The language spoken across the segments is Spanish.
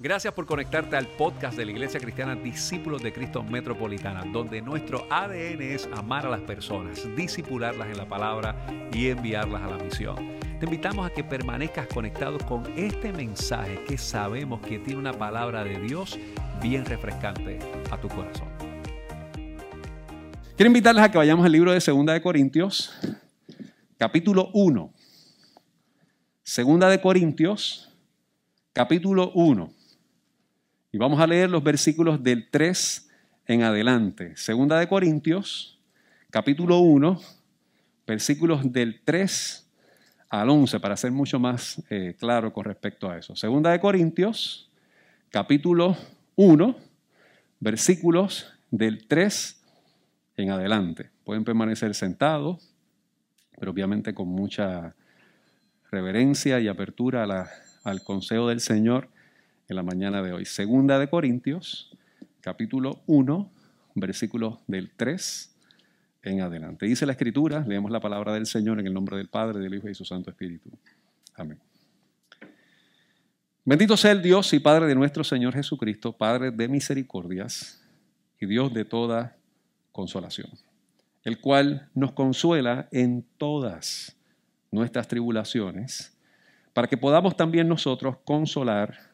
Gracias por conectarte al podcast de la Iglesia Cristiana Discípulos de Cristo Metropolitana, donde nuestro ADN es amar a las personas, disipularlas en la palabra y enviarlas a la misión. Te invitamos a que permanezcas conectado con este mensaje que sabemos que tiene una palabra de Dios bien refrescante a tu corazón. Quiero invitarles a que vayamos al libro de Segunda de Corintios, capítulo 1. Segunda de Corintios, capítulo 1. Y vamos a leer los versículos del 3 en adelante. Segunda de Corintios, capítulo 1, versículos del 3 al 11, para ser mucho más eh, claro con respecto a eso. Segunda de Corintios, capítulo 1, versículos del 3 en adelante. Pueden permanecer sentados, pero obviamente con mucha reverencia y apertura al consejo del Señor en la mañana de hoy. Segunda de Corintios, capítulo 1, versículos del 3 en adelante. Dice la Escritura, leemos la palabra del Señor en el nombre del Padre, del Hijo y de su Santo Espíritu. Amén. Bendito sea el Dios y Padre de nuestro Señor Jesucristo, Padre de misericordias y Dios de toda consolación, el cual nos consuela en todas nuestras tribulaciones, para que podamos también nosotros consolar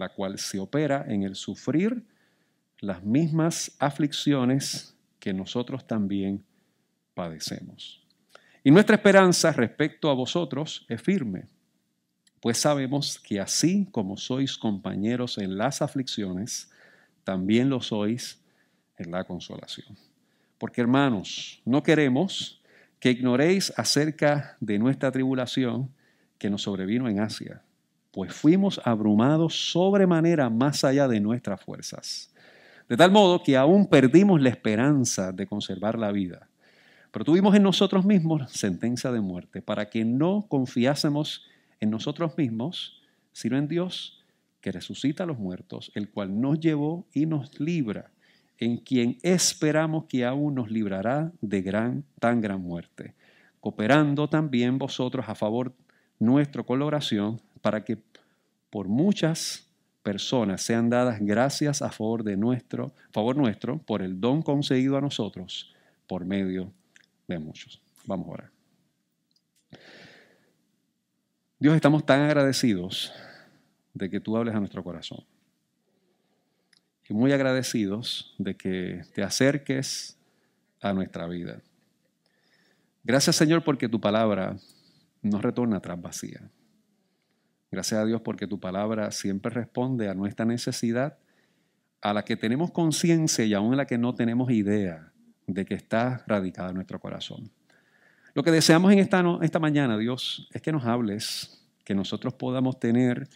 la cual se opera en el sufrir las mismas aflicciones que nosotros también padecemos. Y nuestra esperanza respecto a vosotros es firme, pues sabemos que así como sois compañeros en las aflicciones, también lo sois en la consolación. Porque hermanos, no queremos que ignoréis acerca de nuestra tribulación que nos sobrevino en Asia pues fuimos abrumados sobremanera más allá de nuestras fuerzas. De tal modo que aún perdimos la esperanza de conservar la vida. Pero tuvimos en nosotros mismos sentencia de muerte, para que no confiásemos en nosotros mismos, sino en Dios, que resucita a los muertos, el cual nos llevó y nos libra, en quien esperamos que aún nos librará de gran, tan gran muerte, cooperando también vosotros a favor nuestro con para que por muchas personas sean dadas gracias a favor de nuestro, favor nuestro, por el don concedido a nosotros por medio de muchos. Vamos a orar. Dios, estamos tan agradecidos de que tú hables a nuestro corazón. Y muy agradecidos de que te acerques a nuestra vida. Gracias Señor porque tu palabra no retorna atrás vacía. Gracias a Dios porque tu palabra siempre responde a nuestra necesidad, a la que tenemos conciencia y aún a la que no tenemos idea de que está radicada en nuestro corazón. Lo que deseamos en esta, esta mañana, Dios, es que nos hables, que nosotros podamos tener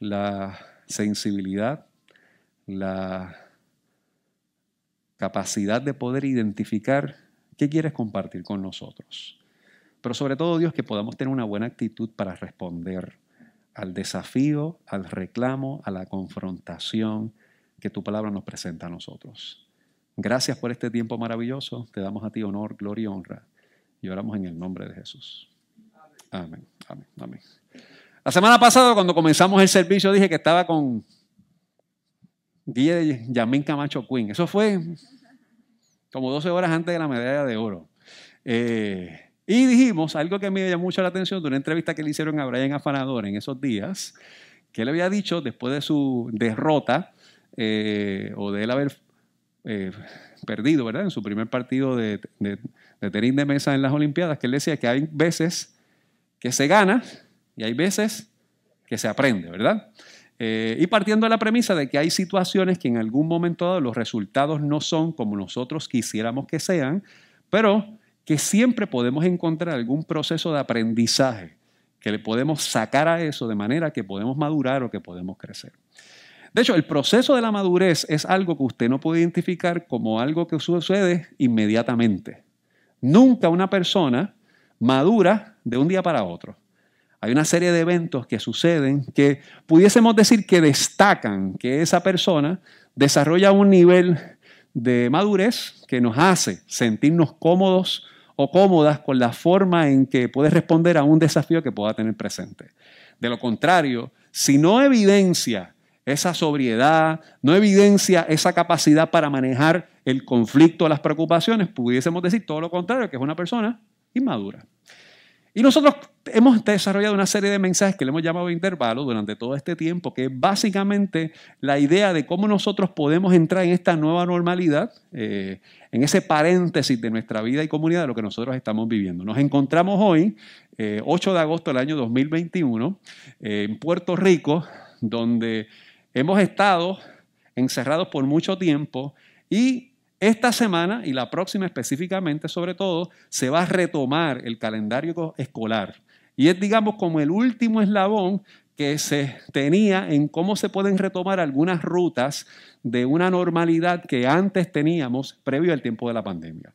la sensibilidad, la capacidad de poder identificar qué quieres compartir con nosotros. Pero sobre todo, Dios, que podamos tener una buena actitud para responder al desafío, al reclamo, a la confrontación que tu palabra nos presenta a nosotros. Gracias por este tiempo maravilloso. Te damos a ti honor, gloria y honra. Y oramos en el nombre de Jesús. Amén, amén, amén. La semana pasada, cuando comenzamos el servicio, dije que estaba con Guille Yamín Camacho Quinn. Eso fue como 12 horas antes de la medalla de oro. Eh, y dijimos algo que me llamó mucho la atención de una entrevista que le hicieron a Brian Afanador en esos días, que él había dicho después de su derrota eh, o de él haber eh, perdido, ¿verdad? En su primer partido de, de, de tenis de mesa en las Olimpiadas, que él decía que hay veces que se gana y hay veces que se aprende, ¿verdad? Eh, y partiendo de la premisa de que hay situaciones que en algún momento dado los resultados no son como nosotros quisiéramos que sean, pero que siempre podemos encontrar algún proceso de aprendizaje que le podemos sacar a eso de manera que podemos madurar o que podemos crecer. De hecho, el proceso de la madurez es algo que usted no puede identificar como algo que sucede inmediatamente. Nunca una persona madura de un día para otro. Hay una serie de eventos que suceden que pudiésemos decir que destacan que esa persona desarrolla un nivel de madurez que nos hace sentirnos cómodos o cómodas con la forma en que puede responder a un desafío que pueda tener presente. De lo contrario, si no evidencia esa sobriedad, no evidencia esa capacidad para manejar el conflicto, las preocupaciones, pudiésemos decir todo lo contrario, que es una persona inmadura. Y nosotros hemos desarrollado una serie de mensajes que le hemos llamado intervalos durante todo este tiempo, que es básicamente la idea de cómo nosotros podemos entrar en esta nueva normalidad, eh, en ese paréntesis de nuestra vida y comunidad de lo que nosotros estamos viviendo. Nos encontramos hoy, 8 eh, de agosto del año 2021, eh, en Puerto Rico, donde hemos estado encerrados por mucho tiempo y esta semana y la próxima específicamente, sobre todo, se va a retomar el calendario escolar. Y es, digamos, como el último eslabón que se tenía en cómo se pueden retomar algunas rutas de una normalidad que antes teníamos previo al tiempo de la pandemia.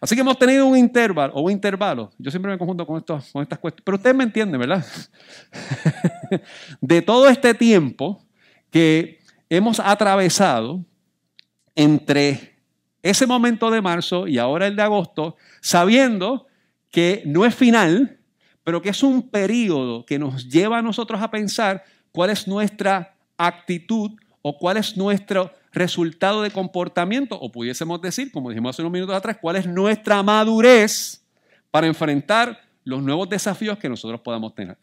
Así que hemos tenido un intervalo, o un intervalo, yo siempre me conjunto con, con estas cuestiones, pero ustedes me entienden, ¿verdad? de todo este tiempo que hemos atravesado entre ese momento de marzo y ahora el de agosto, sabiendo que no es final, pero que es un periodo que nos lleva a nosotros a pensar cuál es nuestra actitud o cuál es nuestro resultado de comportamiento, o pudiésemos decir, como dijimos hace unos minutos atrás, cuál es nuestra madurez para enfrentar los nuevos desafíos que nosotros podamos tener.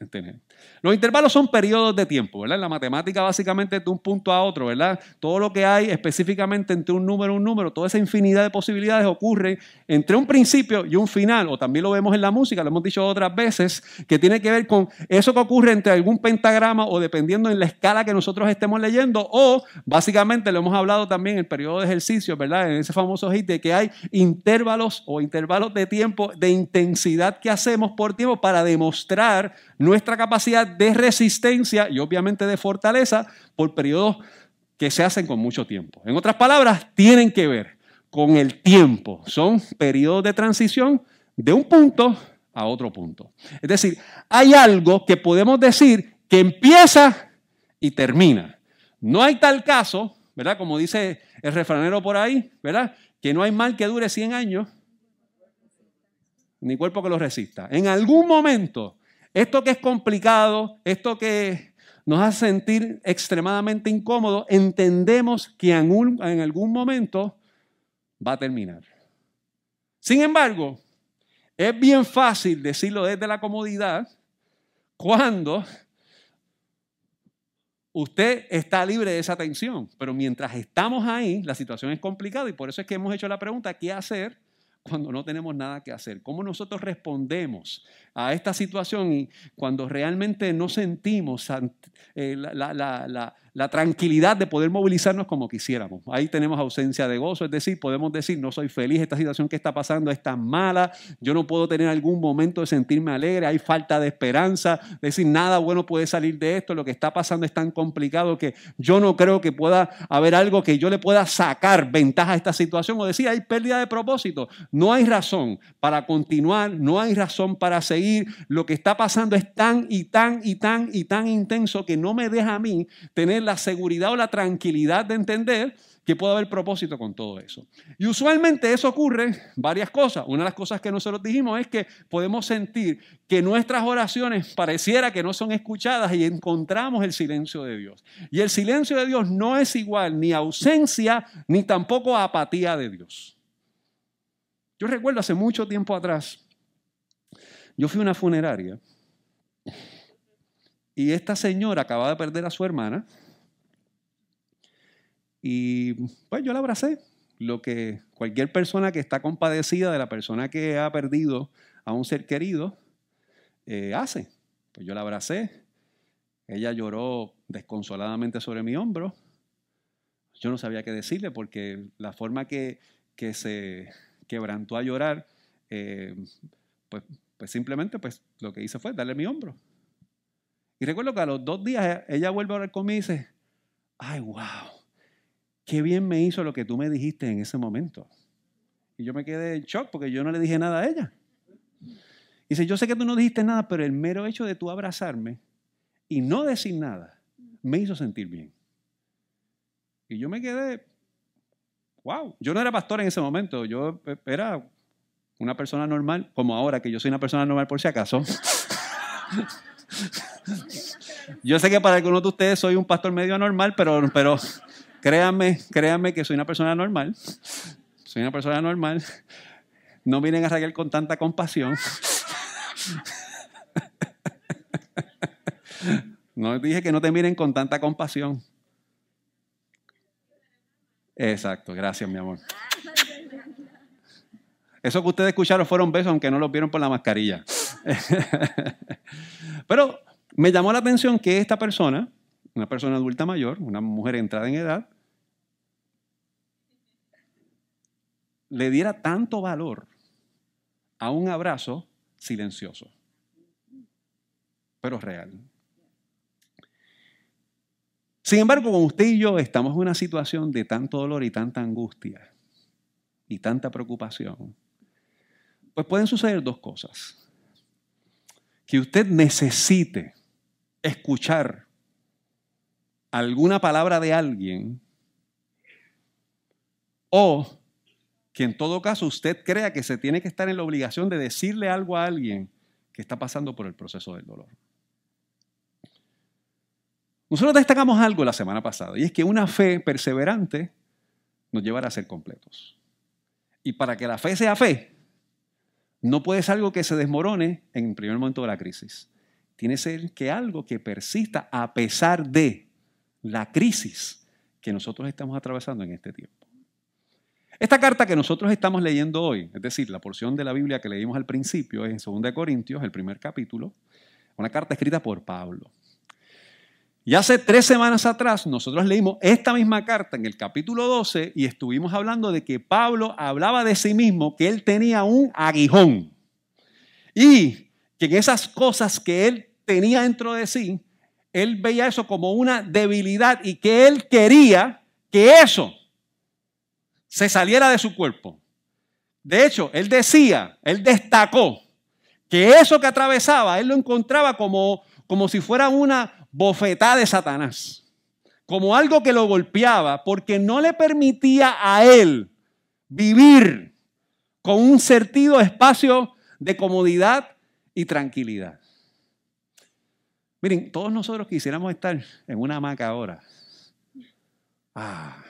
Los intervalos son periodos de tiempo, ¿verdad? La matemática básicamente de un punto a otro, ¿verdad? Todo lo que hay específicamente entre un número y un número, toda esa infinidad de posibilidades ocurre entre un principio y un final, o también lo vemos en la música, lo hemos dicho otras veces, que tiene que ver con eso que ocurre entre algún pentagrama o dependiendo en la escala que nosotros estemos leyendo, o básicamente lo hemos hablado también en el periodo de ejercicio, ¿verdad? En ese famoso hit de que hay intervalos o intervalos de tiempo de intensidad que hacemos por tiempo para demostrar nuestra capacidad de resistencia y obviamente de fortaleza por periodos que se hacen con mucho tiempo. En otras palabras, tienen que ver con el tiempo. Son periodos de transición de un punto a otro punto. Es decir, hay algo que podemos decir que empieza y termina. No hay tal caso, ¿verdad? Como dice el refranero por ahí, ¿verdad? Que no hay mal que dure 100 años, ni cuerpo que lo resista. En algún momento, esto que es complicado, esto que nos hace sentir extremadamente incómodos, entendemos que en, en algún momento va a terminar. Sin embargo, es bien fácil decirlo desde la comodidad cuando usted está libre de esa tensión, pero mientras estamos ahí, la situación es complicada y por eso es que hemos hecho la pregunta, ¿qué hacer cuando no tenemos nada que hacer? ¿Cómo nosotros respondemos a esta situación y cuando realmente no sentimos eh, la, la tranquilidad de poder movilizarnos como quisiéramos. Ahí tenemos ausencia de gozo, es decir, podemos decir, no soy feliz, esta situación que está pasando es tan mala, yo no puedo tener algún momento de sentirme alegre, hay falta de esperanza, es decir, nada bueno puede salir de esto, lo que está pasando es tan complicado que yo no creo que pueda haber algo que yo le pueda sacar ventaja a esta situación o decir, hay pérdida de propósito, no hay razón para continuar, no hay razón para seguir, lo que está pasando es tan y tan y tan y tan intenso que no me deja a mí tener la seguridad o la tranquilidad de entender que puede haber propósito con todo eso. Y usualmente eso ocurre varias cosas. Una de las cosas que nosotros dijimos es que podemos sentir que nuestras oraciones pareciera que no son escuchadas y encontramos el silencio de Dios. Y el silencio de Dios no es igual ni ausencia ni tampoco apatía de Dios. Yo recuerdo hace mucho tiempo atrás, yo fui a una funeraria y esta señora acababa de perder a su hermana y pues yo la abracé, lo que cualquier persona que está compadecida de la persona que ha perdido a un ser querido eh, hace. Pues yo la abracé, ella lloró desconsoladamente sobre mi hombro. Yo no sabía qué decirle porque la forma que, que se quebrantó a llorar, eh, pues Pues simplemente pues lo que hice fue darle mi hombro. Y recuerdo que a los dos días ella vuelve a hablar conmigo y dice, ay, wow, qué bien me hizo lo que tú me dijiste en ese momento. Y yo me quedé en shock porque yo no le dije nada a ella. Y dice, yo sé que tú no dijiste nada, pero el mero hecho de tú abrazarme y no decir nada me hizo sentir bien. Y yo me quedé, wow, yo no era pastor en ese momento, yo era una persona normal, como ahora que yo soy una persona normal por si acaso. yo sé que para algunos de ustedes soy un pastor medio anormal, pero, pero créanme, créanme que soy una persona normal. Soy una persona normal. No vienen a Raquel con tanta compasión. No dije que no te miren con tanta compasión. Exacto, gracias, mi amor. Eso que ustedes escucharon fueron besos, aunque no los vieron por la mascarilla. Pero me llamó la atención que esta persona, una persona adulta mayor, una mujer entrada en edad, le diera tanto valor a un abrazo silencioso, pero real. Sin embargo, como usted y yo estamos en una situación de tanto dolor y tanta angustia y tanta preocupación, pues pueden suceder dos cosas. Que usted necesite escuchar alguna palabra de alguien o que en todo caso usted crea que se tiene que estar en la obligación de decirle algo a alguien que está pasando por el proceso del dolor. Nosotros destacamos algo la semana pasada y es que una fe perseverante nos llevará a ser completos. Y para que la fe sea fe, no puede ser algo que se desmorone en el primer momento de la crisis. Tiene que ser que algo que persista a pesar de la crisis que nosotros estamos atravesando en este tiempo. Esta carta que nosotros estamos leyendo hoy, es decir, la porción de la Biblia que leímos al principio, es en 2 Corintios, el primer capítulo, una carta escrita por Pablo. Y hace tres semanas atrás nosotros leímos esta misma carta en el capítulo 12 y estuvimos hablando de que Pablo hablaba de sí mismo, que él tenía un aguijón. Y que en esas cosas que él tenía dentro de sí, él veía eso como una debilidad y que él quería que eso se saliera de su cuerpo. De hecho, él decía, él destacó que eso que atravesaba, él lo encontraba como, como si fuera una bofetada de Satanás, como algo que lo golpeaba porque no le permitía a él vivir con un sentido espacio de comodidad y tranquilidad. Miren, todos nosotros quisiéramos estar en una hamaca ahora. Ah.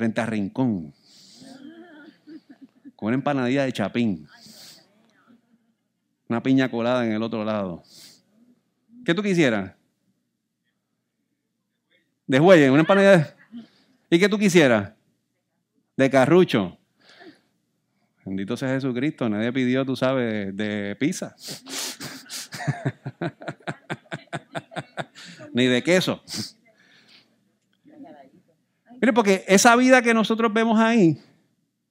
Frente a Rincón. Con una empanadilla de chapín una piña colada en el otro lado. ¿Qué tú quisieras? De juelle, una empanada. ¿Y qué tú quisieras? De carrucho. Bendito sea Jesucristo, nadie pidió, tú sabes, de pizza. Ni de queso. Mire, porque esa vida que nosotros vemos ahí,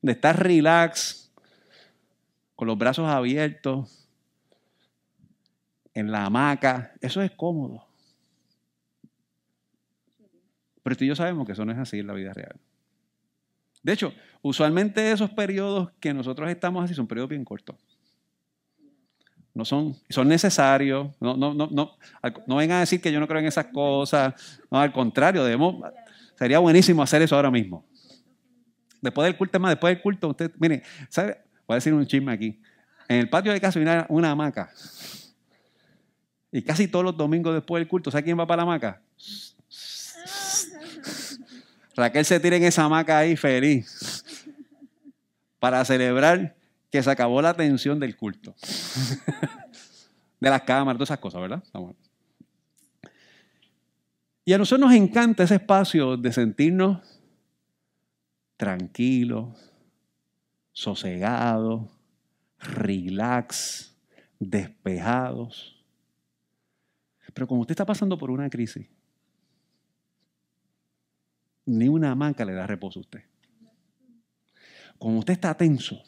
de estar relax, con los brazos abiertos, en la hamaca, eso es cómodo. Pero tú y yo sabemos que eso no es así en la vida real. De hecho, usualmente esos periodos que nosotros estamos así son periodos bien cortos. No son, son necesarios. No, no, no, no, no vengan a decir que yo no creo en esas cosas. No, al contrario, debemos, sería buenísimo hacer eso ahora mismo. Después del culto, más después del culto, usted, mire, ¿sabe? Voy a decir un chisme aquí. En el patio de casa hay una, hamaca. Y casi todos los domingos después del culto, ¿sabe quién va para la hamaca? Raquel se tira en esa hamaca ahí feliz para celebrar que se acabó la tensión del culto. de las cámaras, todas esas cosas, ¿verdad? Y a nosotros nos encanta ese espacio de sentirnos tranquilos, sosegados, relax, despejados. Pero como usted está pasando por una crisis, ni una hamaca le da reposo a usted. Como usted está tenso,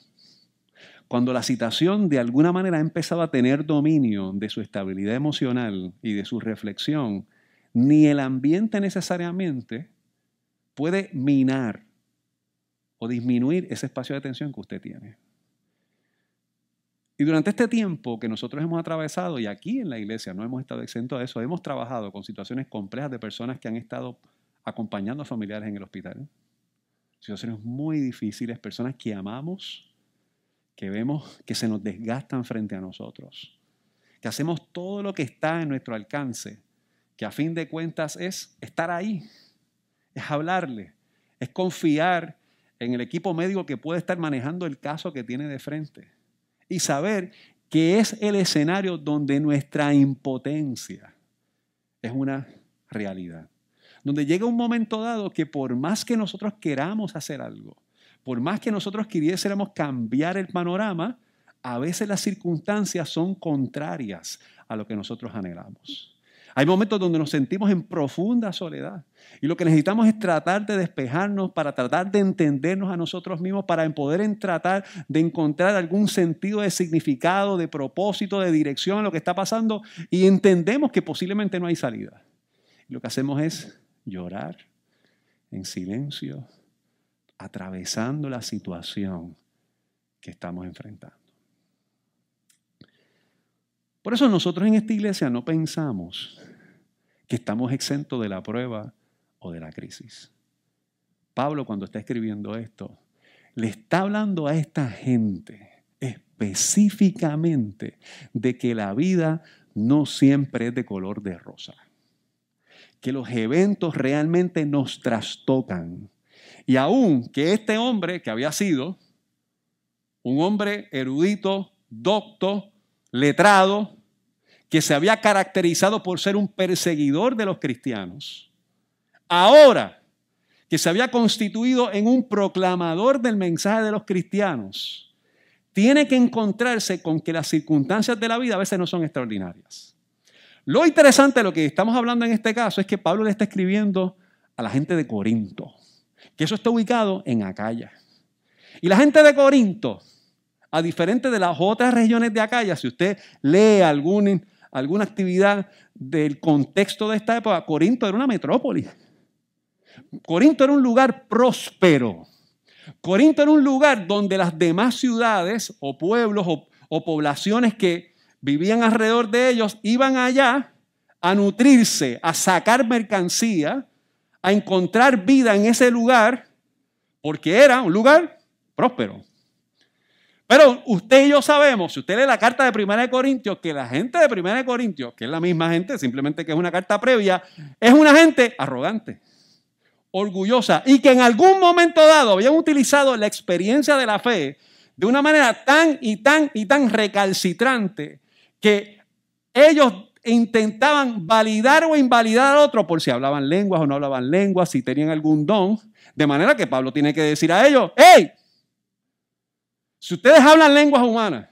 cuando la situación de alguna manera ha empezado a tener dominio de su estabilidad emocional y de su reflexión, ni el ambiente necesariamente puede minar o disminuir ese espacio de atención que usted tiene. Y durante este tiempo que nosotros hemos atravesado, y aquí en la iglesia no hemos estado exentos de eso, hemos trabajado con situaciones complejas de personas que han estado acompañando a familiares en el hospital. Situaciones muy difíciles, personas que amamos, que vemos que se nos desgastan frente a nosotros, que hacemos todo lo que está en nuestro alcance, que a fin de cuentas es estar ahí, es hablarle, es confiar en el equipo médico que puede estar manejando el caso que tiene de frente y saber que es el escenario donde nuestra impotencia es una realidad. Donde llega un momento dado que por más que nosotros queramos hacer algo, por más que nosotros quisiéramos cambiar el panorama, a veces las circunstancias son contrarias a lo que nosotros anhelamos. Hay momentos donde nos sentimos en profunda soledad y lo que necesitamos es tratar de despejarnos para tratar de entendernos a nosotros mismos, para poder tratar de encontrar algún sentido de significado, de propósito, de dirección a lo que está pasando y entendemos que posiblemente no hay salida. lo que hacemos es llorar en silencio, atravesando la situación que estamos enfrentando. Por eso nosotros en esta iglesia no pensamos que estamos exentos de la prueba o de la crisis. Pablo cuando está escribiendo esto, le está hablando a esta gente específicamente de que la vida no siempre es de color de rosa, que los eventos realmente nos trastocan. Y aún que este hombre, que había sido un hombre erudito, docto, letrado, que se había caracterizado por ser un perseguidor de los cristianos, ahora que se había constituido en un proclamador del mensaje de los cristianos, tiene que encontrarse con que las circunstancias de la vida a veces no son extraordinarias. Lo interesante de lo que estamos hablando en este caso es que Pablo le está escribiendo a la gente de Corinto, que eso está ubicado en Acaya. Y la gente de Corinto a diferente de las otras regiones de Acaya, si usted lee algún, alguna actividad del contexto de esta época, Corinto era una metrópoli. Corinto era un lugar próspero. Corinto era un lugar donde las demás ciudades o pueblos o, o poblaciones que vivían alrededor de ellos iban allá a nutrirse, a sacar mercancía, a encontrar vida en ese lugar, porque era un lugar próspero. Pero usted y yo sabemos, si usted lee la carta de Primera de Corintios, que la gente de Primera de Corintios, que es la misma gente, simplemente que es una carta previa, es una gente arrogante, orgullosa y que en algún momento dado habían utilizado la experiencia de la fe de una manera tan y tan y tan recalcitrante que ellos intentaban validar o invalidar al otro por si hablaban lenguas o no hablaban lenguas, si tenían algún don, de manera que Pablo tiene que decir a ellos, ¡hey! Si ustedes hablan lenguas humanas,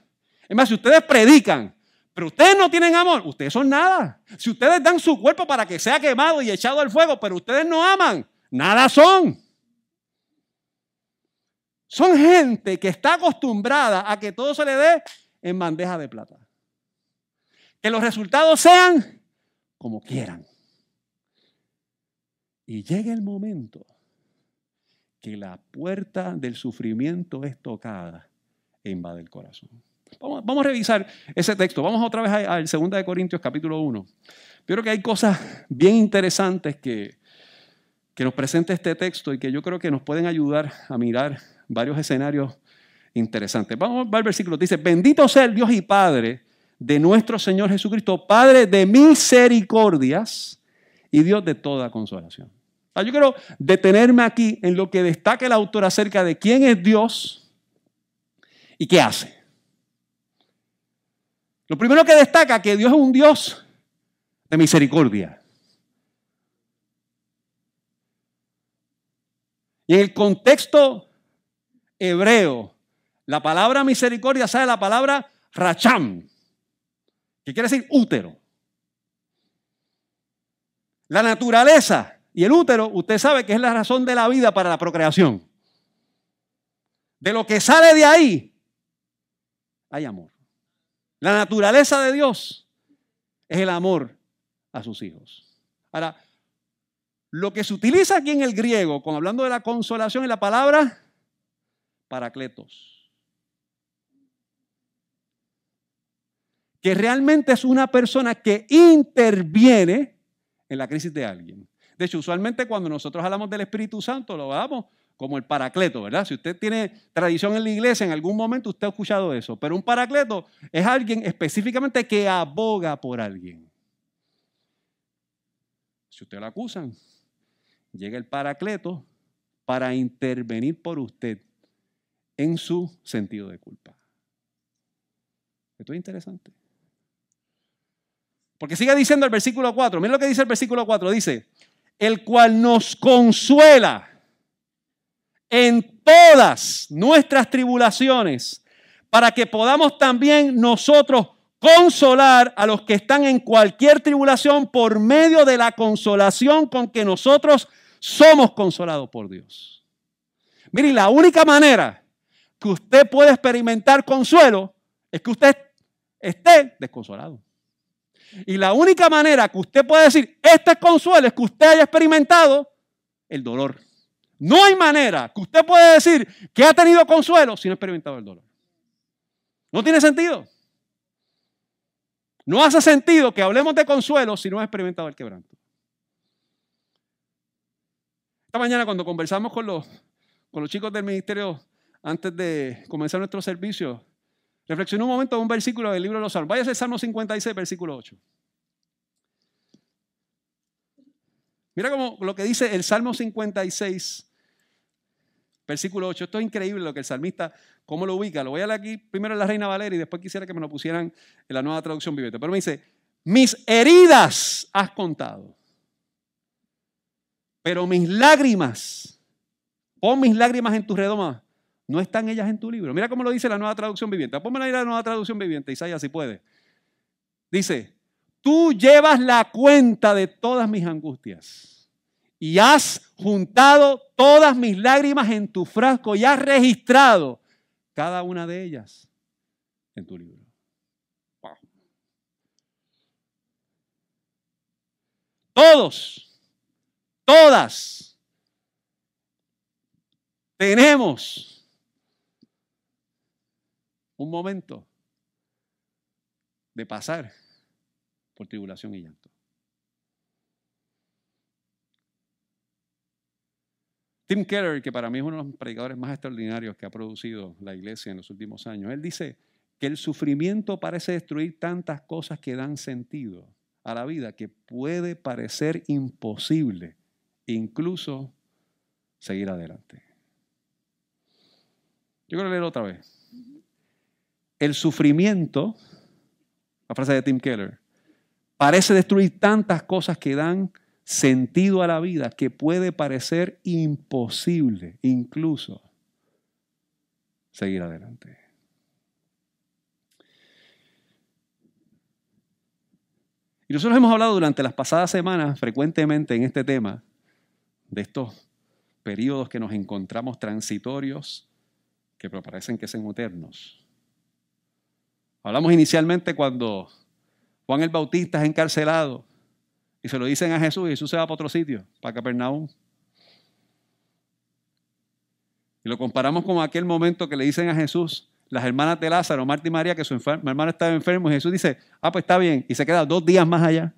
es más, si ustedes predican, pero ustedes no tienen amor, ustedes son nada. Si ustedes dan su cuerpo para que sea quemado y echado al fuego, pero ustedes no aman, nada son. Son gente que está acostumbrada a que todo se le dé en bandeja de plata. Que los resultados sean como quieran. Y llega el momento que la puerta del sufrimiento es tocada e invade el corazón. Vamos, a revisar ese texto. Vamos otra vez al 2 de Corintios capítulo 1. Yo creo que hay cosas bien interesantes que, que nos presenta este texto y que yo creo que nos pueden ayudar a mirar varios escenarios interesantes. Vamos al versículo. Dice, bendito sea el Dios y Padre de nuestro Señor Jesucristo, Padre de misericordias y Dios de toda consolación. Yo quiero detenerme aquí en lo que destaca el autor acerca de quién es Dios ¿Y qué hace? Lo primero que destaca que Dios es un Dios de misericordia. Y en el contexto hebreo, la palabra misericordia sale la palabra racham, que quiere decir útero. La naturaleza y el útero, usted sabe que es la razón de la vida para la procreación. De lo que sale de ahí hay amor. La naturaleza de Dios es el amor a sus hijos. Ahora, lo que se utiliza aquí en el griego, con hablando de la consolación, es la palabra paracletos. Que realmente es una persona que interviene en la crisis de alguien. De hecho, usualmente cuando nosotros hablamos del Espíritu Santo, lo hablamos como el paracleto, ¿verdad? Si usted tiene tradición en la iglesia, en algún momento usted ha escuchado eso. Pero un paracleto es alguien específicamente que aboga por alguien. Si usted lo acusan, llega el paracleto para intervenir por usted en su sentido de culpa. Esto es interesante. Porque sigue diciendo el versículo 4. Mira lo que dice el versículo 4. Dice, el cual nos consuela en todas nuestras tribulaciones, para que podamos también nosotros consolar a los que están en cualquier tribulación por medio de la consolación con que nosotros somos consolados por Dios. Mire, la única manera que usted puede experimentar consuelo es que usted esté desconsolado. Y la única manera que usted puede decir, este consuelo es que usted haya experimentado el dolor. No hay manera que usted pueda decir que ha tenido consuelo si no ha experimentado el dolor. No tiene sentido. No hace sentido que hablemos de consuelo si no ha experimentado el quebranto. Esta mañana cuando conversamos con los, con los chicos del ministerio antes de comenzar nuestro servicio, reflexioné un momento de un versículo del libro de los Salmos. Váyase al Salmo 56, versículo 8. Mira cómo lo que dice el Salmo 56, versículo 8. Esto es increíble lo que el salmista, cómo lo ubica. Lo voy a leer aquí primero en la Reina Valera y después quisiera que me lo pusieran en la nueva traducción viviente. Pero me dice, mis heridas has contado, pero mis lágrimas, pon mis lágrimas en tu redoma, no están ellas en tu libro. Mira cómo lo dice la nueva traducción viviente. Ponme la nueva traducción viviente, Isaías, si puede. Dice, tú llevas la cuenta de todas mis angustias y has juntado todas mis lágrimas en tu frasco y has registrado cada una de ellas en tu libro. Todos, todas tenemos un momento de pasar por tribulación y llanto. Tim Keller, que para mí es uno de los predicadores más extraordinarios que ha producido la iglesia en los últimos años, él dice que el sufrimiento parece destruir tantas cosas que dan sentido a la vida que puede parecer imposible incluso seguir adelante. Yo quiero leer otra vez. El sufrimiento, la frase de Tim Keller, parece destruir tantas cosas que dan sentido a la vida que puede parecer imposible incluso seguir adelante. Y nosotros hemos hablado durante las pasadas semanas frecuentemente en este tema de estos periodos que nos encontramos transitorios que parecen que son eternos. Hablamos inicialmente cuando Juan el Bautista es encarcelado y se lo dicen a Jesús y Jesús se va para otro sitio, para Capernaum. Y lo comparamos con aquel momento que le dicen a Jesús, las hermanas de Lázaro, Marta y María, que su hermano estaba enfermo, y Jesús dice, ah, pues está bien, y se queda dos días más allá.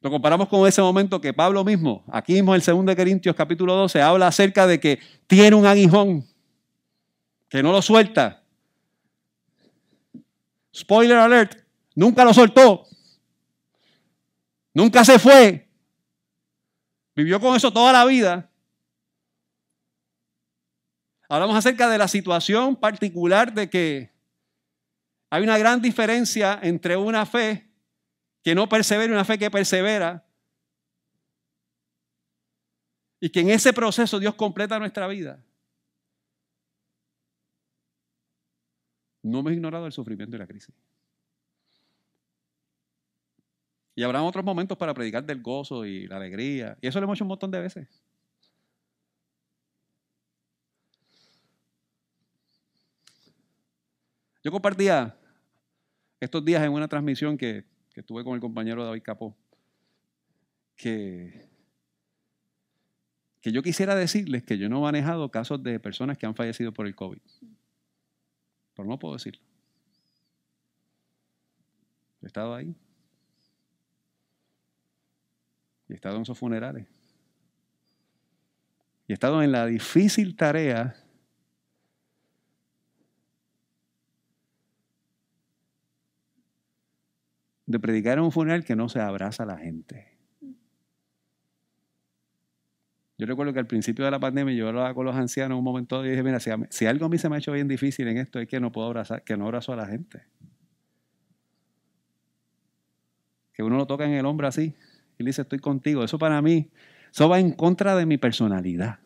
Lo comparamos con ese momento que Pablo mismo, aquí mismo en el 2 de Corintios capítulo 12, habla acerca de que tiene un aguijón, que no lo suelta, Spoiler alert, nunca lo soltó. Nunca se fue. Vivió con eso toda la vida. Hablamos acerca de la situación particular de que hay una gran diferencia entre una fe que no persevera y una fe que persevera. Y que en ese proceso Dios completa nuestra vida. No hemos ignorado el sufrimiento y la crisis. Y habrá otros momentos para predicar del gozo y la alegría. Y eso lo hemos hecho un montón de veces. Yo compartía estos días en una transmisión que, que tuve con el compañero David Capó, que, que yo quisiera decirles que yo no he manejado casos de personas que han fallecido por el COVID. No puedo decirlo. He estado ahí. He estado en esos funerales. He estado en la difícil tarea de predicar en un funeral que no se abraza a la gente. Yo recuerdo que al principio de la pandemia yo hablaba con los ancianos un momento y dije, mira, si, algo a mí se me ha hecho bien difícil en esto es que no puedo abrazar, que no abrazo a la gente. Que uno lo toca en el hombro así y le dice, estoy contigo. Eso para mí, eso va en contra de mi personalidad.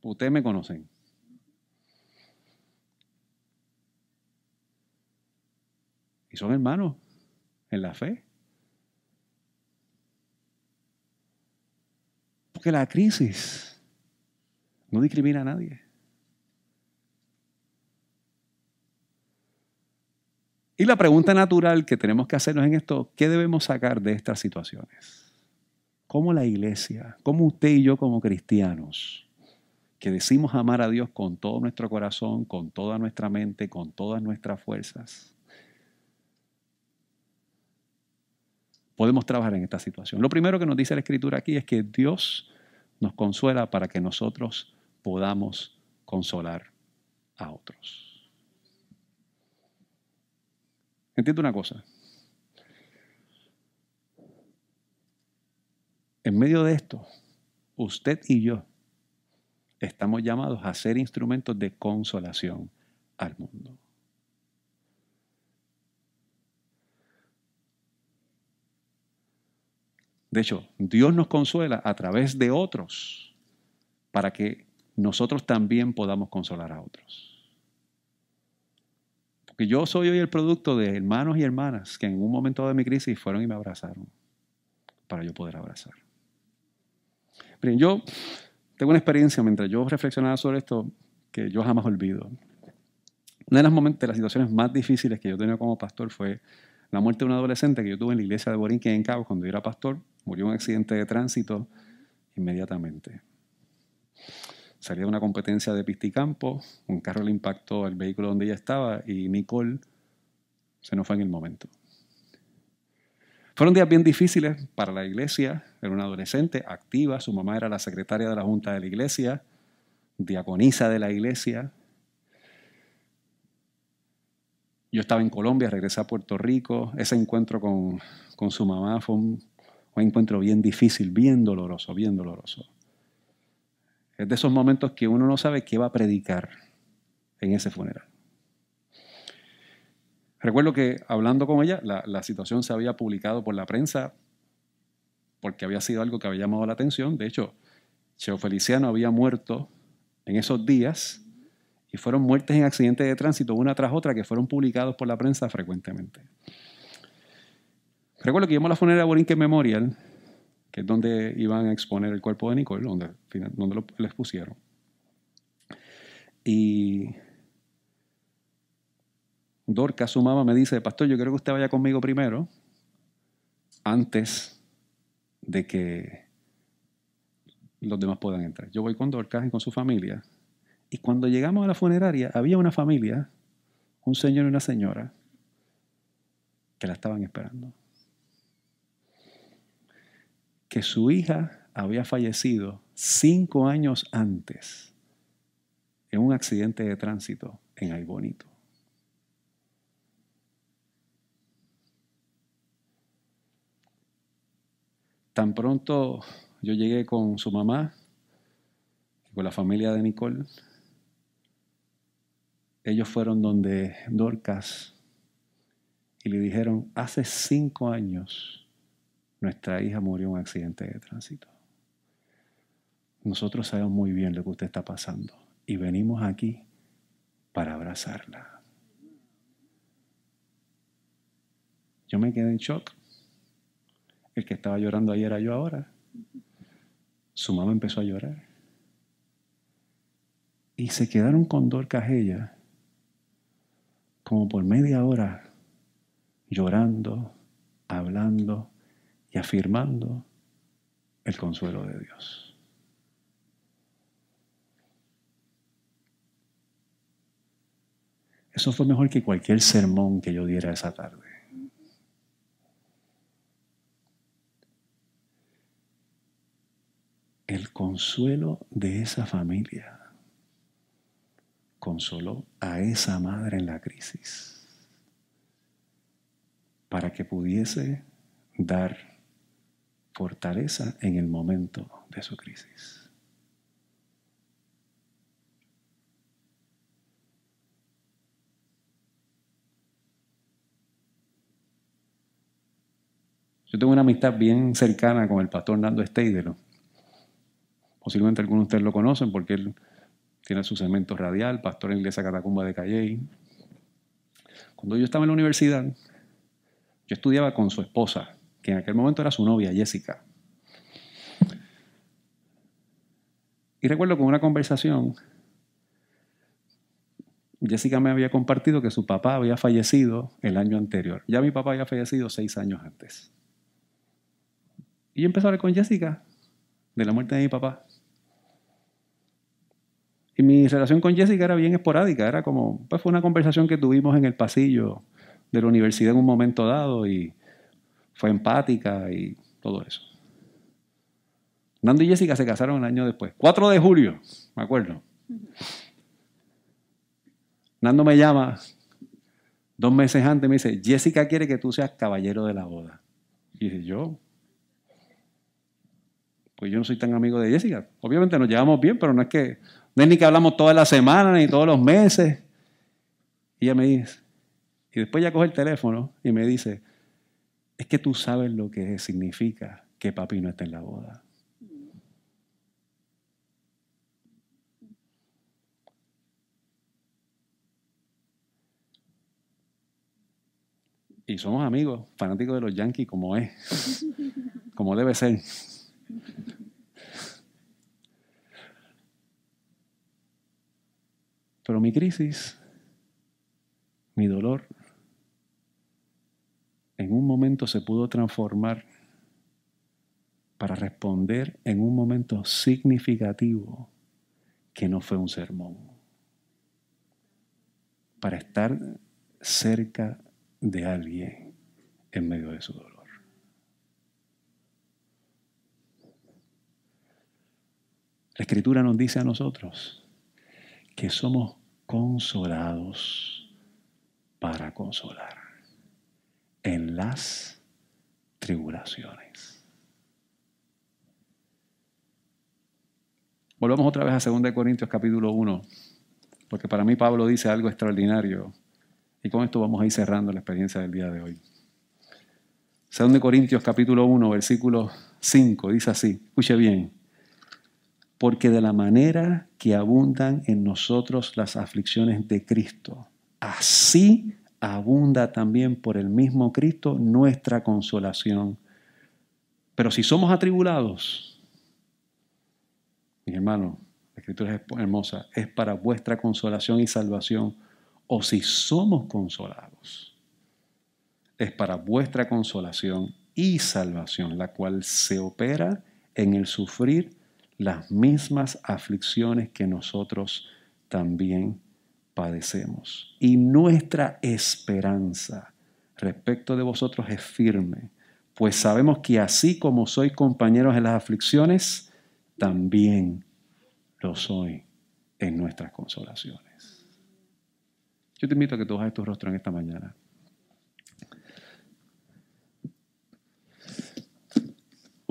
Ustedes me conocen. Y son hermanos en la fe. Porque la crisis no discrimina a nadie. Y la pregunta natural que tenemos que hacernos en esto, ¿qué debemos sacar de estas situaciones? ¿Cómo la iglesia, cómo usted y yo como cristianos, que decimos amar a Dios con todo nuestro corazón, con toda nuestra mente, con todas nuestras fuerzas, podemos trabajar en esta situación. Lo primero que nos dice la Escritura aquí es que Dios nos consuela para que nosotros podamos consolar a otros. Entiendo una cosa. En medio de esto, usted y yo estamos llamados a ser instrumentos de consolación al mundo. De hecho, Dios nos consuela a través de otros para que nosotros también podamos consolar a otros. Porque yo soy hoy el producto de hermanos y hermanas que en un momento de mi crisis fueron y me abrazaron para yo poder abrazar. Yo tengo una experiencia mientras yo reflexionaba sobre esto que yo jamás olvido. Una de las, momentos, de las situaciones más difíciles que yo tenía como pastor fue la muerte de un adolescente que yo tuve en la iglesia de Borinquen en Cabo cuando yo era pastor. Murió en un accidente de tránsito inmediatamente. Salía de una competencia de pisticampo, un carro le impactó al vehículo donde ella estaba y Nicole se nos fue en el momento. Fueron días bien difíciles para la iglesia. Era una adolescente activa, su mamá era la secretaria de la junta de la iglesia, diaconisa de la iglesia. Yo estaba en Colombia, regresé a Puerto Rico. Ese encuentro con, con su mamá fue un un encuentro bien difícil, bien doloroso, bien doloroso. Es de esos momentos que uno no sabe qué va a predicar en ese funeral. Recuerdo que hablando con ella, la, situación se había publicado por la prensa porque había sido algo que había llamado la atención. De hecho, Cheo Feliciano había muerto en esos días y fueron muertes en accidentes de tránsito una tras otra que fueron publicados por la prensa frecuentemente. Recuerdo que íbamos a la funeraria Borinquen Memorial, que es donde iban a exponer el cuerpo de Nicole, donde, donde lo, lo expusieron. Y Dorca, su mamá, me dice, pastor, yo quiero que usted vaya conmigo primero, antes de que los demás puedan entrar. Yo voy con Dorca y con su familia. Y cuando llegamos a la funeraria, había una familia, un señor y una señora, que la estaban esperando que su hija había fallecido cinco años antes en un accidente de tránsito en Aybonito. Tan pronto yo llegué con su mamá, con la familia de Nicole, ellos fueron donde Dorcas y le dijeron, hace cinco años nuestra hija murió en un accidente de tránsito. Nosotros sabemos muy bien lo que usted está pasando y venimos aquí para abrazarla. Yo me quedé en shock. El que estaba llorando ayer era yo ahora. Su mamá empezó a llorar. Y se quedaron con Dorcas ella como por media hora llorando, hablando y afirmando el consuelo de Dios. Eso fue mejor que cualquier sermón que yo diera esa tarde. El consuelo de esa familia consoló a esa madre en la crisis para que pudiese dar fortaleza en el momento de su crisis. Yo tengo una amistad bien cercana con el pastor Nando Steidelo. Posiblemente algunos de ustedes lo conocen porque él tiene su segmento radial, pastor en la iglesia Catacumba de Calley. Cuando yo estaba en la universidad, yo estudiaba con su esposa, que en aquel momento era su novia, Jessica. Y recuerdo con una conversación, Jessica me había compartido que su papá había fallecido el año anterior. Ya mi papá había fallecido seis años antes. Y yo empecé a hablar con Jessica de la muerte de mi papá. Mi relación con Jessica era bien esporádica, era como, pues fue una conversación que tuvimos en el pasillo de la universidad en un momento dado y fue empática y todo eso. Nando y Jessica se casaron un año después, 4 de julio, me acuerdo. Nando me llama dos meses antes y me dice, Jessica quiere que tú seas caballero de la boda. Y dice, yo, pues yo no soy tan amigo de Jessica. Obviamente nos llevamos bien, pero no es que, no es ni que hablamos toda la semana ni todos los meses. Y ella me dice, y después ya coge el teléfono y me dice, es que tú sabes lo que significa que papi no esté en la boda. Y somos amigos, fanáticos de los Yankees como es, como debe ser. Pero mi crisis, mi dolor, en un momento se pudo transformar para responder en un momento significativo que no fue un sermón. Para estar cerca de alguien en medio de su dolor. La escritura nos dice a nosotros que somos consolados para consolar en las tribulaciones. Volvamos otra vez a 2 Corintios capítulo 1, porque para mí Pablo dice algo extraordinario y con esto vamos a ir cerrando la experiencia del día de hoy. 2 Corintios capítulo 1, versículo 5, dice así, escuche bien, porque de la manera que abundan en nosotros las aflicciones de Cristo, así abunda también por el mismo Cristo nuestra consolación. Pero si somos atribulados, mi hermano, la escritura es hermosa, es para vuestra consolación y salvación. O si somos consolados, es para vuestra consolación y salvación, la cual se opera en el sufrir las mismas aflicciones que nosotros también padecemos. Y nuestra esperanza respecto de vosotros es firme, pues sabemos que así como sois compañeros en las aflicciones, también lo soy en nuestras consolaciones. Yo te invito a que tú bajes tu rostro en esta mañana.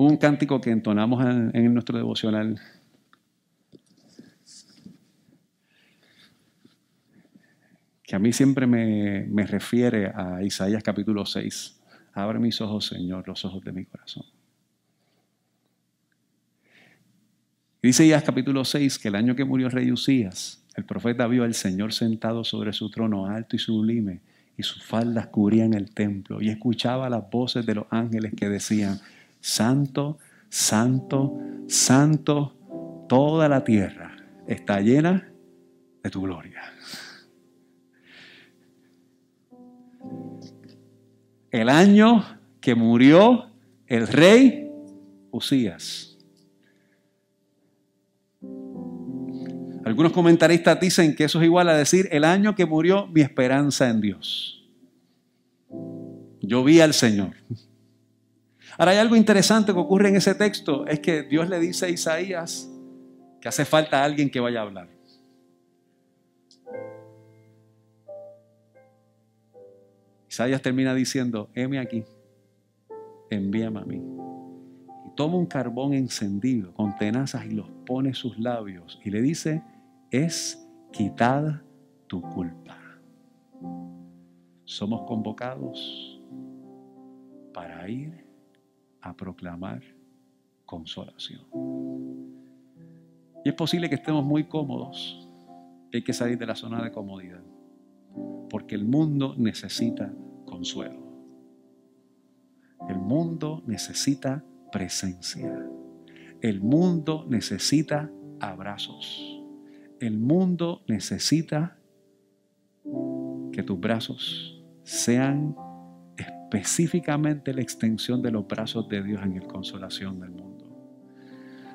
Un cántico que entonamos en, nuestro devocional que a mí siempre me, refiere a Isaías capítulo 6. Abre mis ojos, Señor, los ojos de mi corazón. Dice Isaías capítulo 6 que el año que murió el rey Usías, el profeta vio al Señor sentado sobre su trono alto y sublime, y sus faldas cubrían el templo, y escuchaba las voces de los ángeles que decían, Santo, Santo, Santo, toda la tierra está llena de tu gloria. el año que murió el rey Usías. Algunos comentaristas dicen que eso es igual a decir el año que murió mi esperanza en Dios. Yo vi al Señor. Ahora hay algo interesante que ocurre en ese texto, es que Dios le dice a Isaías que hace falta alguien que vaya a hablar. Isaías termina diciendo, heme aquí, envíame a mí. Y toma un carbón encendido con tenazas y los pone en sus labios y le dice, es quitada tu culpa. Somos convocados para ir a proclamar consolación. Y es posible que estemos muy cómodos. Hay que salir de la zona de comodidad porque el mundo necesita consuelo. El mundo necesita presencia. El mundo necesita abrazos. El mundo necesita que tus brazos sean específicamente la extensión de los brazos de Dios en el consolación del mundo.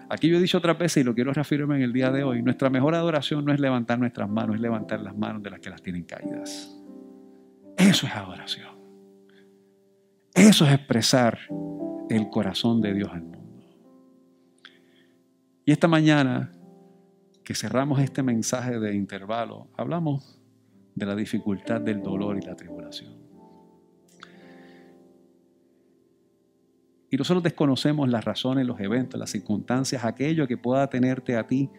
Aquí yo he dicho otra vez y lo quiero reafirmar en el día de hoy. Nuestra mejor adoración no es levantar nuestras manos, es levantar las manos de las que las tienen caídas. Eso es adoración. Eso es expresar el corazón de Dios al mundo. Y esta mañana que cerramos este mensaje de intervalo, hablamos de la dificultad del dolor y la tribulación. Y nosotros desconocemos las razones, los eventos, las circunstancias, aquello que pueda tenerte a ti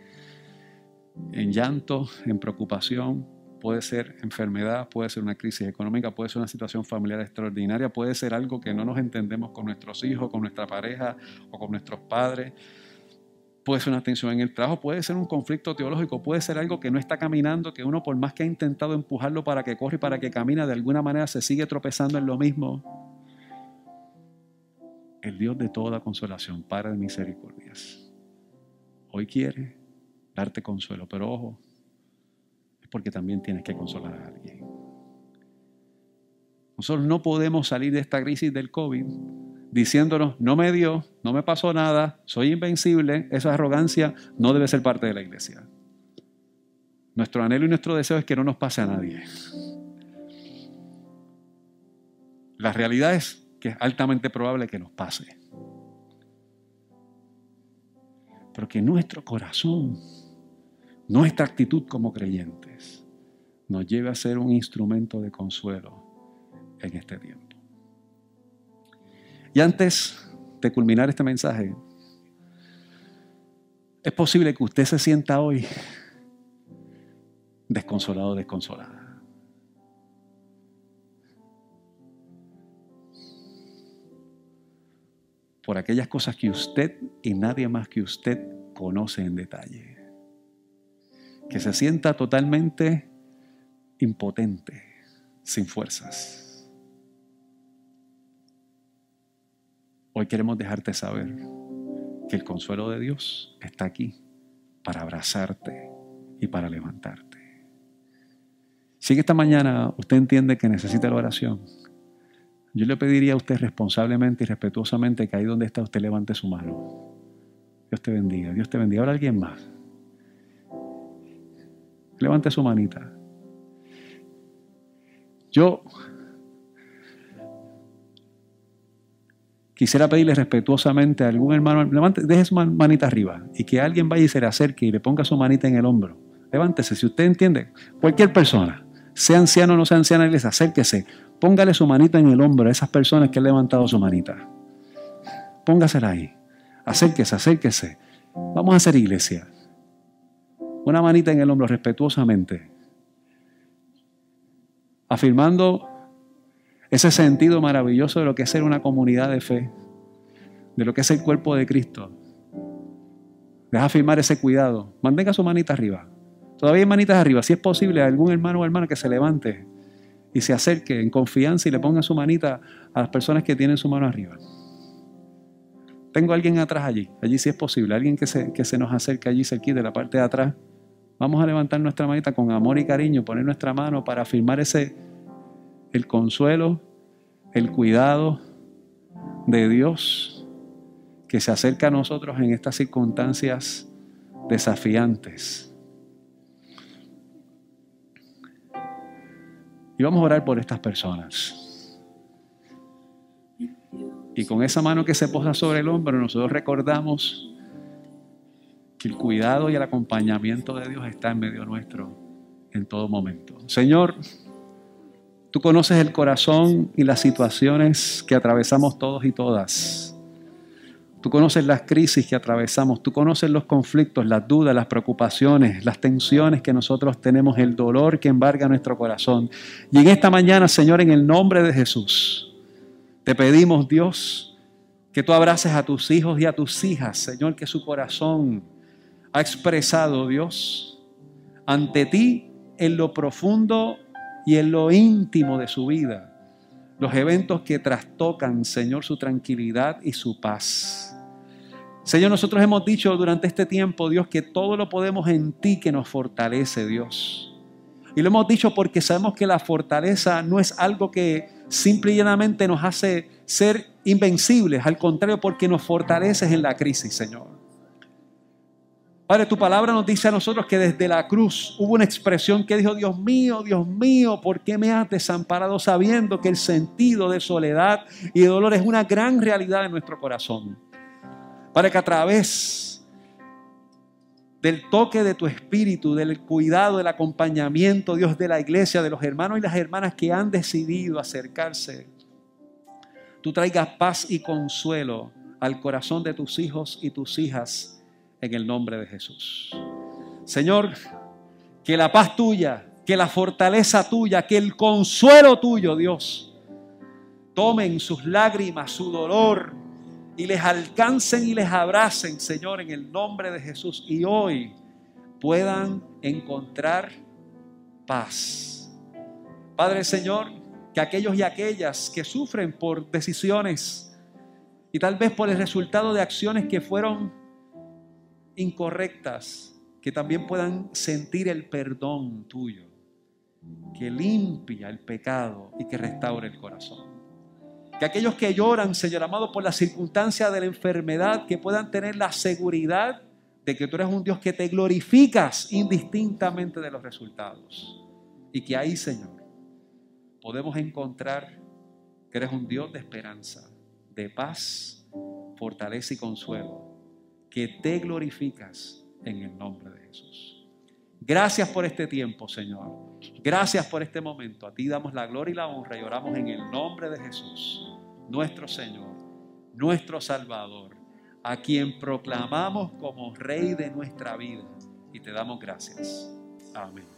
en llanto, en preocupación. Puede ser enfermedad, puede ser una crisis económica, puede ser una situación familiar extraordinaria, puede ser algo que no nos entendemos con nuestros hijos, con nuestra pareja o con nuestros padres. Puede ser una tensión en el trabajo, puede ser un conflicto teológico, puede ser algo que no está caminando, que uno por más que ha intentado empujarlo para que corra y para que camine, de alguna manera se sigue tropezando en lo mismo el Dios de toda consolación, Padre de misericordias, hoy quiere darte consuelo, pero ojo, es porque también tienes que consolar a alguien. Nosotros no podemos salir de esta crisis del COVID diciéndonos, no me dio, no me pasó nada, soy invencible, esa arrogancia no debe ser parte de la iglesia. Nuestro anhelo y nuestro deseo es que no nos pase a nadie. La realidad es que es altamente probable que nos pase. Pero que nuestro corazón, nuestra actitud como creyentes, nos lleve a ser un instrumento de consuelo en este tiempo. Y antes de culminar este mensaje, es posible que usted se sienta hoy desconsolado desconsolada. Por aquellas cosas que usted y nadie más que usted conoce en detalle. Que se sienta totalmente impotente, sin fuerzas. Hoy queremos dejarte saber que el consuelo de Dios está aquí para abrazarte y para levantarte. Si en esta mañana usted entiende que necesita la oración, yo le pediría a usted responsablemente y respetuosamente que ahí donde está usted levante su mano. Dios te bendiga, Dios te bendiga. Ahora alguien más. Levante su manita. Yo quisiera pedirle respetuosamente a algún hermano, levante, deje su manita arriba y que alguien vaya y se le acerque y le ponga su manita en el hombro. Levántese, si usted entiende, cualquier persona, sea anciano o no sea anciana, les acérquese. Póngale su manita en el hombro a esas personas que han levantado su manita. Póngasela ahí. Acérquese, acérquese. Vamos a hacer iglesia. Una manita en el hombro respetuosamente. Afirmando ese sentido maravilloso de lo que es ser una comunidad de fe. De lo que es el cuerpo de Cristo. Deja afirmar ese cuidado. Mantenga su manita arriba. Todavía hay manitas arriba. Si es posible, algún hermano o hermana que se levante y se acerque en confianza y le ponga su manita a las personas que tienen su mano arriba. Tengo a alguien atrás allí, allí si es posible, alguien que se, que se nos acerque allí cerquita de la parte de atrás. Vamos a levantar nuestra manita con amor y cariño, poner nuestra mano para afirmar ese, el consuelo, el cuidado de Dios que se acerca a nosotros en estas circunstancias desafiantes. Y vamos a orar por estas personas. Y con esa mano que se posa sobre el hombro, nosotros recordamos que el cuidado y el acompañamiento de Dios está en medio nuestro en todo momento. Señor, tú conoces el corazón y las situaciones que atravesamos todos y todas. Tú conoces las crisis que atravesamos, tú conoces los conflictos, las dudas, las preocupaciones, las tensiones que nosotros tenemos, el dolor que embarga nuestro corazón. Y en esta mañana, Señor, en el nombre de Jesús, te pedimos, Dios, que tú abraces a tus hijos y a tus hijas, Señor, que su corazón ha expresado, Dios, ante ti en lo profundo y en lo íntimo de su vida los eventos que trastocan, Señor, su tranquilidad y su paz. Señor, nosotros hemos dicho durante este tiempo, Dios, que todo lo podemos en ti que nos fortalece, Dios. Y lo hemos dicho porque sabemos que la fortaleza no es algo que simple y llanamente nos hace ser invencibles, al contrario, porque nos fortaleces en la crisis, Señor. Padre, tu palabra nos dice a nosotros que desde la cruz hubo una expresión que dijo, Dios mío, Dios mío, ¿por qué me has desamparado sabiendo que el sentido de soledad y de dolor es una gran realidad en nuestro corazón? Para que a través del toque de tu espíritu, del cuidado, del acompañamiento, Dios, de la iglesia, de los hermanos y las hermanas que han decidido acercarse, tú traigas paz y consuelo al corazón de tus hijos y tus hijas en el nombre de Jesús. Señor, que la paz tuya, que la fortaleza tuya, que el consuelo tuyo, Dios, tomen sus lágrimas, su dolor y les alcancen y les abracen, Señor, en el nombre de Jesús. Y hoy puedan encontrar paz. Padre Señor, que aquellos y aquellas que sufren por decisiones y tal vez por el resultado de acciones que fueron incorrectas, que también puedan sentir el perdón tuyo, que limpia el pecado y que restaure el corazón. Que aquellos que lloran, Señor amado, por la circunstancia de la enfermedad, que puedan tener la seguridad de que tú eres un Dios que te glorificas indistintamente de los resultados. Y que ahí, Señor, podemos encontrar que eres un Dios de esperanza, de paz, fortaleza y consuelo que te glorificas en el nombre de Jesús. Gracias por este tiempo, Señor. Gracias por este momento. A ti damos la gloria y la honra y oramos en el nombre de Jesús, nuestro Señor, nuestro Salvador, a quien proclamamos como Rey de nuestra vida y te damos gracias. Amén.